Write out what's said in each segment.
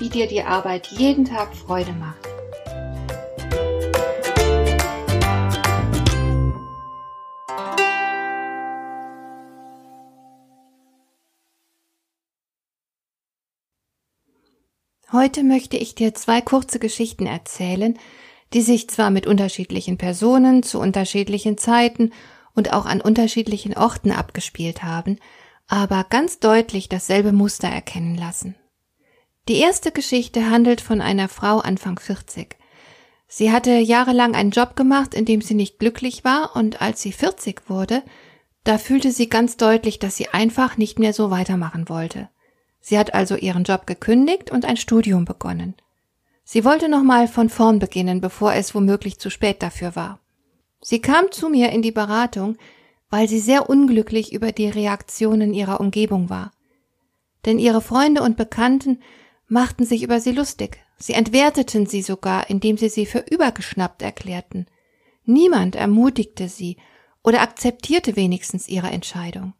wie dir die Arbeit jeden Tag Freude macht. Heute möchte ich dir zwei kurze Geschichten erzählen, die sich zwar mit unterschiedlichen Personen zu unterschiedlichen Zeiten und auch an unterschiedlichen Orten abgespielt haben, aber ganz deutlich dasselbe Muster erkennen lassen. Die erste Geschichte handelt von einer Frau Anfang 40. Sie hatte jahrelang einen Job gemacht, in dem sie nicht glücklich war, und als sie 40 wurde, da fühlte sie ganz deutlich, dass sie einfach nicht mehr so weitermachen wollte. Sie hat also ihren Job gekündigt und ein Studium begonnen. Sie wollte nochmal von vorn beginnen, bevor es womöglich zu spät dafür war. Sie kam zu mir in die Beratung, weil sie sehr unglücklich über die Reaktionen ihrer Umgebung war. Denn ihre Freunde und Bekannten machten sich über sie lustig. Sie entwerteten sie sogar, indem sie sie für übergeschnappt erklärten. Niemand ermutigte sie oder akzeptierte wenigstens ihre Entscheidung.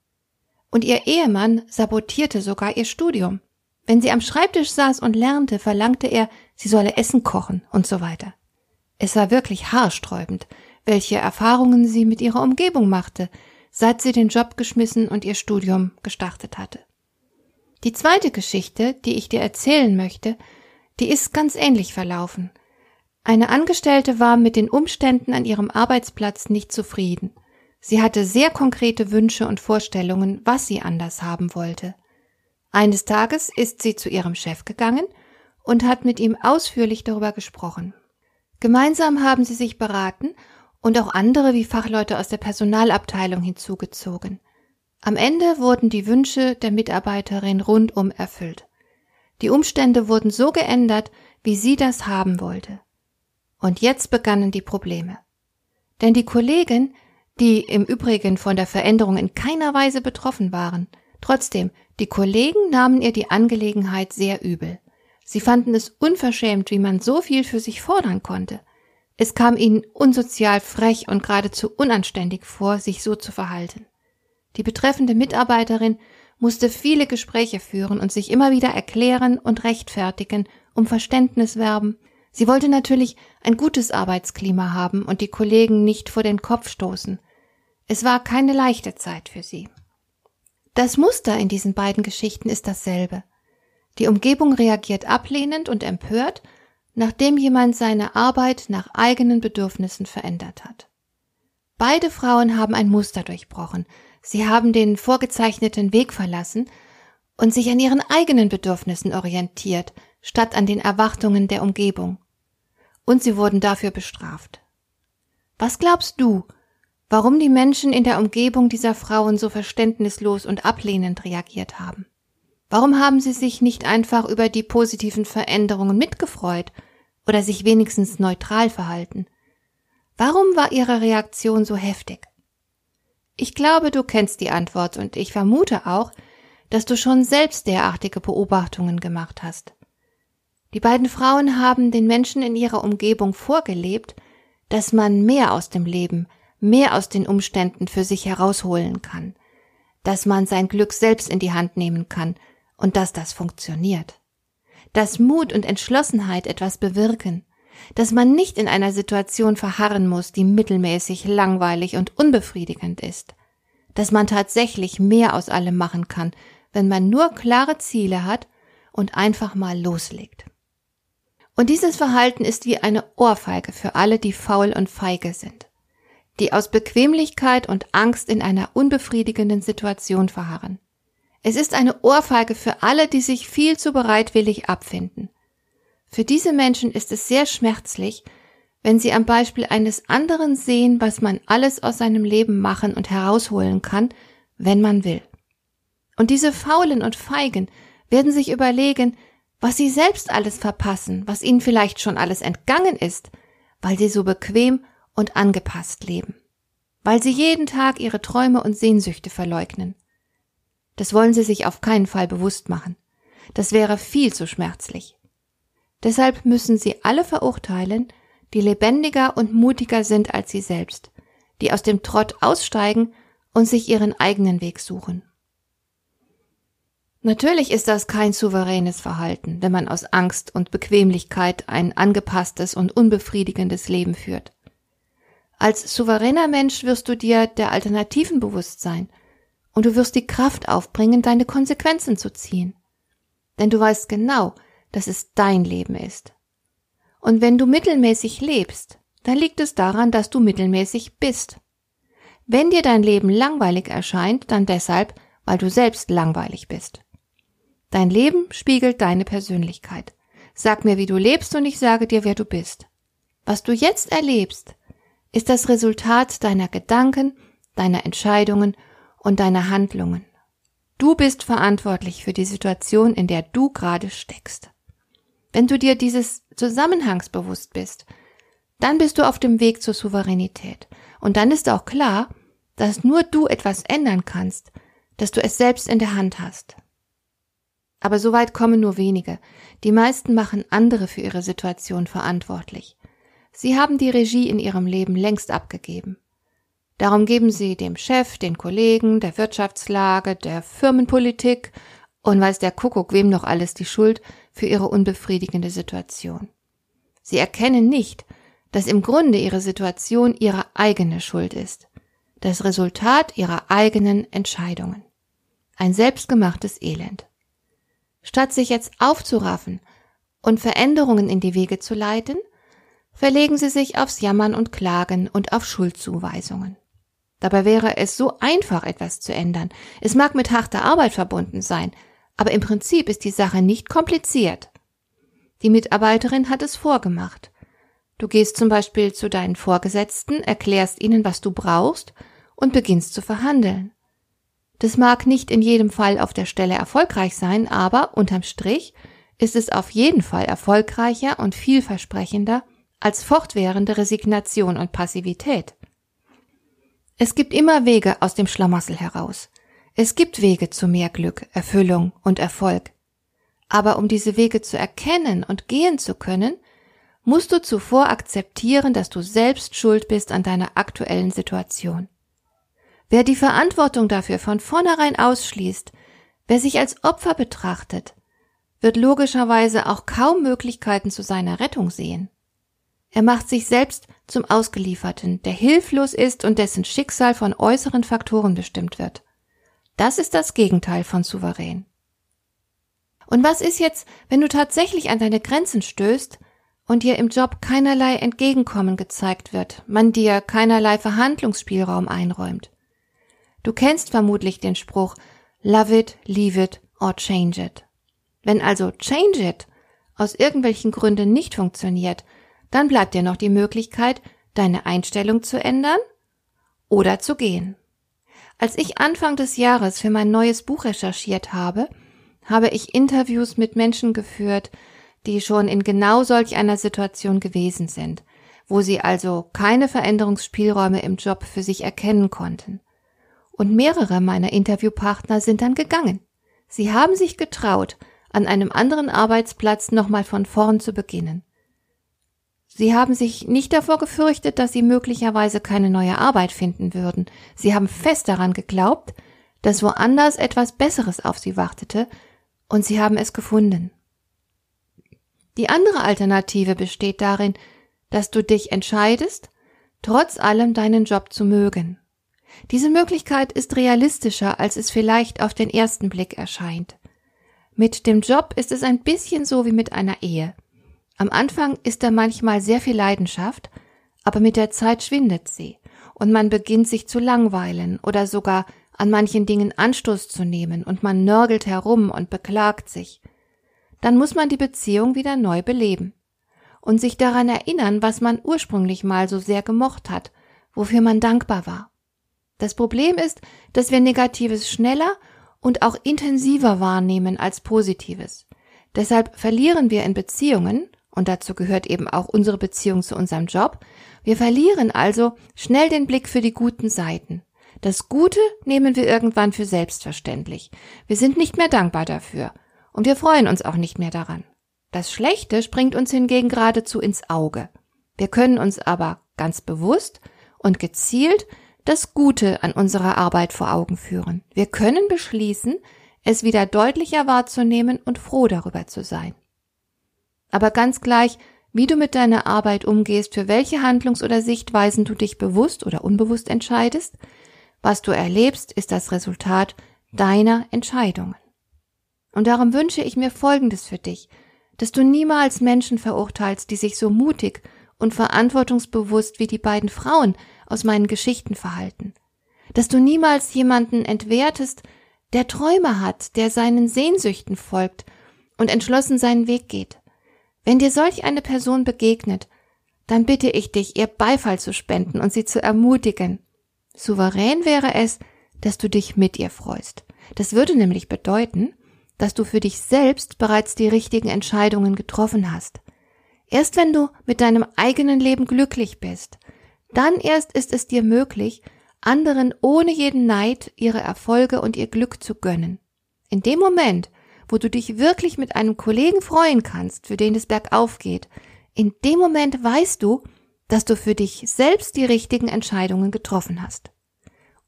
Und ihr Ehemann sabotierte sogar ihr Studium. Wenn sie am Schreibtisch saß und lernte, verlangte er, sie solle Essen kochen und so weiter. Es war wirklich haarsträubend, welche Erfahrungen sie mit ihrer Umgebung machte, seit sie den Job geschmissen und ihr Studium gestartet hatte. Die zweite Geschichte, die ich dir erzählen möchte, die ist ganz ähnlich verlaufen. Eine Angestellte war mit den Umständen an ihrem Arbeitsplatz nicht zufrieden. Sie hatte sehr konkrete Wünsche und Vorstellungen, was sie anders haben wollte. Eines Tages ist sie zu ihrem Chef gegangen und hat mit ihm ausführlich darüber gesprochen. Gemeinsam haben sie sich beraten und auch andere wie Fachleute aus der Personalabteilung hinzugezogen. Am Ende wurden die Wünsche der Mitarbeiterin rundum erfüllt. Die Umstände wurden so geändert, wie sie das haben wollte. Und jetzt begannen die Probleme. Denn die Kollegen, die im Übrigen von der Veränderung in keiner Weise betroffen waren, trotzdem, die Kollegen nahmen ihr die Angelegenheit sehr übel. Sie fanden es unverschämt, wie man so viel für sich fordern konnte. Es kam ihnen unsozial frech und geradezu unanständig vor, sich so zu verhalten. Die betreffende Mitarbeiterin musste viele Gespräche führen und sich immer wieder erklären und rechtfertigen, um Verständnis werben. Sie wollte natürlich ein gutes Arbeitsklima haben und die Kollegen nicht vor den Kopf stoßen. Es war keine leichte Zeit für sie. Das Muster in diesen beiden Geschichten ist dasselbe. Die Umgebung reagiert ablehnend und empört, nachdem jemand seine Arbeit nach eigenen Bedürfnissen verändert hat. Beide Frauen haben ein Muster durchbrochen, Sie haben den vorgezeichneten Weg verlassen und sich an ihren eigenen Bedürfnissen orientiert, statt an den Erwartungen der Umgebung. Und sie wurden dafür bestraft. Was glaubst du, warum die Menschen in der Umgebung dieser Frauen so verständnislos und ablehnend reagiert haben? Warum haben sie sich nicht einfach über die positiven Veränderungen mitgefreut oder sich wenigstens neutral verhalten? Warum war ihre Reaktion so heftig? Ich glaube, du kennst die Antwort und ich vermute auch, dass du schon selbst derartige Beobachtungen gemacht hast. Die beiden Frauen haben den Menschen in ihrer Umgebung vorgelebt, dass man mehr aus dem Leben, mehr aus den Umständen für sich herausholen kann, dass man sein Glück selbst in die Hand nehmen kann und dass das funktioniert, dass Mut und Entschlossenheit etwas bewirken, dass man nicht in einer Situation verharren muss, die mittelmäßig, langweilig und unbefriedigend ist, dass man tatsächlich mehr aus allem machen kann, wenn man nur klare Ziele hat und einfach mal loslegt. Und dieses Verhalten ist wie eine Ohrfeige für alle, die faul und feige sind, die aus Bequemlichkeit und Angst in einer unbefriedigenden Situation verharren. Es ist eine Ohrfeige für alle, die sich viel zu bereitwillig abfinden, für diese Menschen ist es sehr schmerzlich, wenn sie am Beispiel eines anderen sehen, was man alles aus seinem Leben machen und herausholen kann, wenn man will. Und diese Faulen und Feigen werden sich überlegen, was sie selbst alles verpassen, was ihnen vielleicht schon alles entgangen ist, weil sie so bequem und angepasst leben, weil sie jeden Tag ihre Träume und Sehnsüchte verleugnen. Das wollen sie sich auf keinen Fall bewusst machen. Das wäre viel zu schmerzlich. Deshalb müssen sie alle verurteilen, die lebendiger und mutiger sind als sie selbst, die aus dem Trott aussteigen und sich ihren eigenen Weg suchen. Natürlich ist das kein souveränes Verhalten, wenn man aus Angst und Bequemlichkeit ein angepasstes und unbefriedigendes Leben führt. Als souveräner Mensch wirst du dir der Alternativen bewusst sein und du wirst die Kraft aufbringen, deine Konsequenzen zu ziehen. Denn du weißt genau, dass es dein Leben ist. Und wenn du mittelmäßig lebst, dann liegt es daran, dass du mittelmäßig bist. Wenn dir dein Leben langweilig erscheint, dann deshalb, weil du selbst langweilig bist. Dein Leben spiegelt deine Persönlichkeit. Sag mir, wie du lebst und ich sage dir, wer du bist. Was du jetzt erlebst, ist das Resultat deiner Gedanken, deiner Entscheidungen und deiner Handlungen. Du bist verantwortlich für die Situation, in der du gerade steckst. Wenn du dir dieses Zusammenhangs bewusst bist, dann bist du auf dem Weg zur Souveränität. Und dann ist auch klar, dass nur du etwas ändern kannst, dass du es selbst in der Hand hast. Aber so weit kommen nur wenige. Die meisten machen andere für ihre Situation verantwortlich. Sie haben die Regie in ihrem Leben längst abgegeben. Darum geben sie dem Chef, den Kollegen, der Wirtschaftslage, der Firmenpolitik und weiß der Kuckuck wem noch alles die Schuld für ihre unbefriedigende Situation. Sie erkennen nicht, dass im Grunde ihre Situation ihre eigene Schuld ist, das Resultat ihrer eigenen Entscheidungen. Ein selbstgemachtes Elend. Statt sich jetzt aufzuraffen und Veränderungen in die Wege zu leiten, verlegen sie sich aufs Jammern und Klagen und auf Schuldzuweisungen. Dabei wäre es so einfach, etwas zu ändern. Es mag mit harter Arbeit verbunden sein, aber im Prinzip ist die Sache nicht kompliziert. Die Mitarbeiterin hat es vorgemacht. Du gehst zum Beispiel zu deinen Vorgesetzten, erklärst ihnen, was du brauchst und beginnst zu verhandeln. Das mag nicht in jedem Fall auf der Stelle erfolgreich sein, aber unterm Strich ist es auf jeden Fall erfolgreicher und vielversprechender als fortwährende Resignation und Passivität. Es gibt immer Wege aus dem Schlamassel heraus. Es gibt Wege zu mehr Glück, Erfüllung und Erfolg. Aber um diese Wege zu erkennen und gehen zu können, musst du zuvor akzeptieren, dass du selbst schuld bist an deiner aktuellen Situation. Wer die Verantwortung dafür von vornherein ausschließt, wer sich als Opfer betrachtet, wird logischerweise auch kaum Möglichkeiten zu seiner Rettung sehen. Er macht sich selbst zum Ausgelieferten, der hilflos ist und dessen Schicksal von äußeren Faktoren bestimmt wird. Das ist das Gegenteil von souverän. Und was ist jetzt, wenn du tatsächlich an deine Grenzen stößt und dir im Job keinerlei Entgegenkommen gezeigt wird, man dir keinerlei Verhandlungsspielraum einräumt? Du kennst vermutlich den Spruch Love it, leave it or change it. Wenn also change it aus irgendwelchen Gründen nicht funktioniert, dann bleibt dir noch die Möglichkeit, deine Einstellung zu ändern oder zu gehen. Als ich Anfang des Jahres für mein neues Buch recherchiert habe, habe ich Interviews mit Menschen geführt, die schon in genau solch einer Situation gewesen sind, wo sie also keine Veränderungsspielräume im Job für sich erkennen konnten. Und mehrere meiner Interviewpartner sind dann gegangen. Sie haben sich getraut, an einem anderen Arbeitsplatz nochmal von vorn zu beginnen. Sie haben sich nicht davor gefürchtet, dass sie möglicherweise keine neue Arbeit finden würden. Sie haben fest daran geglaubt, dass woanders etwas Besseres auf sie wartete, und sie haben es gefunden. Die andere Alternative besteht darin, dass du dich entscheidest, trotz allem deinen Job zu mögen. Diese Möglichkeit ist realistischer, als es vielleicht auf den ersten Blick erscheint. Mit dem Job ist es ein bisschen so wie mit einer Ehe. Am Anfang ist da manchmal sehr viel Leidenschaft, aber mit der Zeit schwindet sie und man beginnt sich zu langweilen oder sogar an manchen Dingen Anstoß zu nehmen und man nörgelt herum und beklagt sich. Dann muss man die Beziehung wieder neu beleben und sich daran erinnern, was man ursprünglich mal so sehr gemocht hat, wofür man dankbar war. Das Problem ist, dass wir Negatives schneller und auch intensiver wahrnehmen als Positives. Deshalb verlieren wir in Beziehungen, und dazu gehört eben auch unsere Beziehung zu unserem Job, wir verlieren also schnell den Blick für die guten Seiten. Das Gute nehmen wir irgendwann für selbstverständlich. Wir sind nicht mehr dankbar dafür. Und wir freuen uns auch nicht mehr daran. Das Schlechte springt uns hingegen geradezu ins Auge. Wir können uns aber ganz bewusst und gezielt das Gute an unserer Arbeit vor Augen führen. Wir können beschließen, es wieder deutlicher wahrzunehmen und froh darüber zu sein. Aber ganz gleich, wie du mit deiner Arbeit umgehst, für welche Handlungs- oder Sichtweisen du dich bewusst oder unbewusst entscheidest, was du erlebst, ist das Resultat deiner Entscheidungen. Und darum wünsche ich mir Folgendes für dich, dass du niemals Menschen verurteilst, die sich so mutig und verantwortungsbewusst wie die beiden Frauen aus meinen Geschichten verhalten. Dass du niemals jemanden entwertest, der Träume hat, der seinen Sehnsüchten folgt und entschlossen seinen Weg geht. Wenn dir solch eine Person begegnet, dann bitte ich dich, ihr Beifall zu spenden und sie zu ermutigen. Souverän wäre es, dass du dich mit ihr freust. Das würde nämlich bedeuten, dass du für dich selbst bereits die richtigen Entscheidungen getroffen hast. Erst wenn du mit deinem eigenen Leben glücklich bist, dann erst ist es dir möglich, anderen ohne jeden Neid ihre Erfolge und ihr Glück zu gönnen. In dem Moment, wo du dich wirklich mit einem Kollegen freuen kannst, für den es bergauf geht, in dem Moment weißt du, dass du für dich selbst die richtigen Entscheidungen getroffen hast.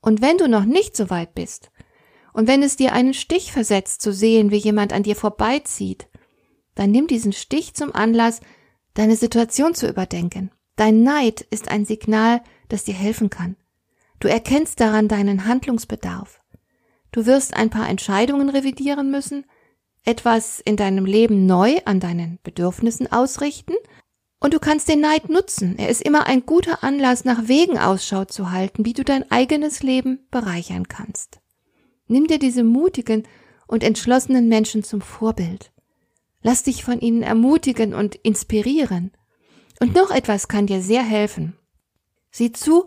Und wenn du noch nicht so weit bist, und wenn es dir einen Stich versetzt zu sehen, wie jemand an dir vorbeizieht, dann nimm diesen Stich zum Anlass, deine Situation zu überdenken. Dein Neid ist ein Signal, das dir helfen kann. Du erkennst daran deinen Handlungsbedarf. Du wirst ein paar Entscheidungen revidieren müssen, etwas in deinem Leben neu an deinen Bedürfnissen ausrichten und du kannst den Neid nutzen. Er ist immer ein guter Anlass, nach Wegen Ausschau zu halten, wie du dein eigenes Leben bereichern kannst. Nimm dir diese mutigen und entschlossenen Menschen zum Vorbild. Lass dich von ihnen ermutigen und inspirieren. Und noch etwas kann dir sehr helfen. Sieh zu,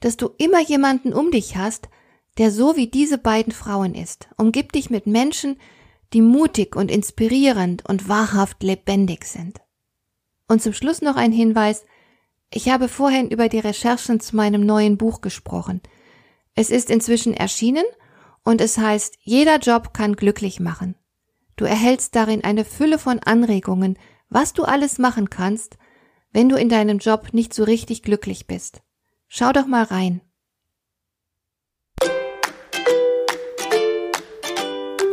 dass du immer jemanden um dich hast, der so wie diese beiden Frauen ist. Umgib dich mit Menschen, die mutig und inspirierend und wahrhaft lebendig sind. Und zum Schluss noch ein Hinweis. Ich habe vorhin über die Recherchen zu meinem neuen Buch gesprochen. Es ist inzwischen erschienen und es heißt, jeder Job kann glücklich machen. Du erhältst darin eine Fülle von Anregungen, was du alles machen kannst, wenn du in deinem Job nicht so richtig glücklich bist. Schau doch mal rein.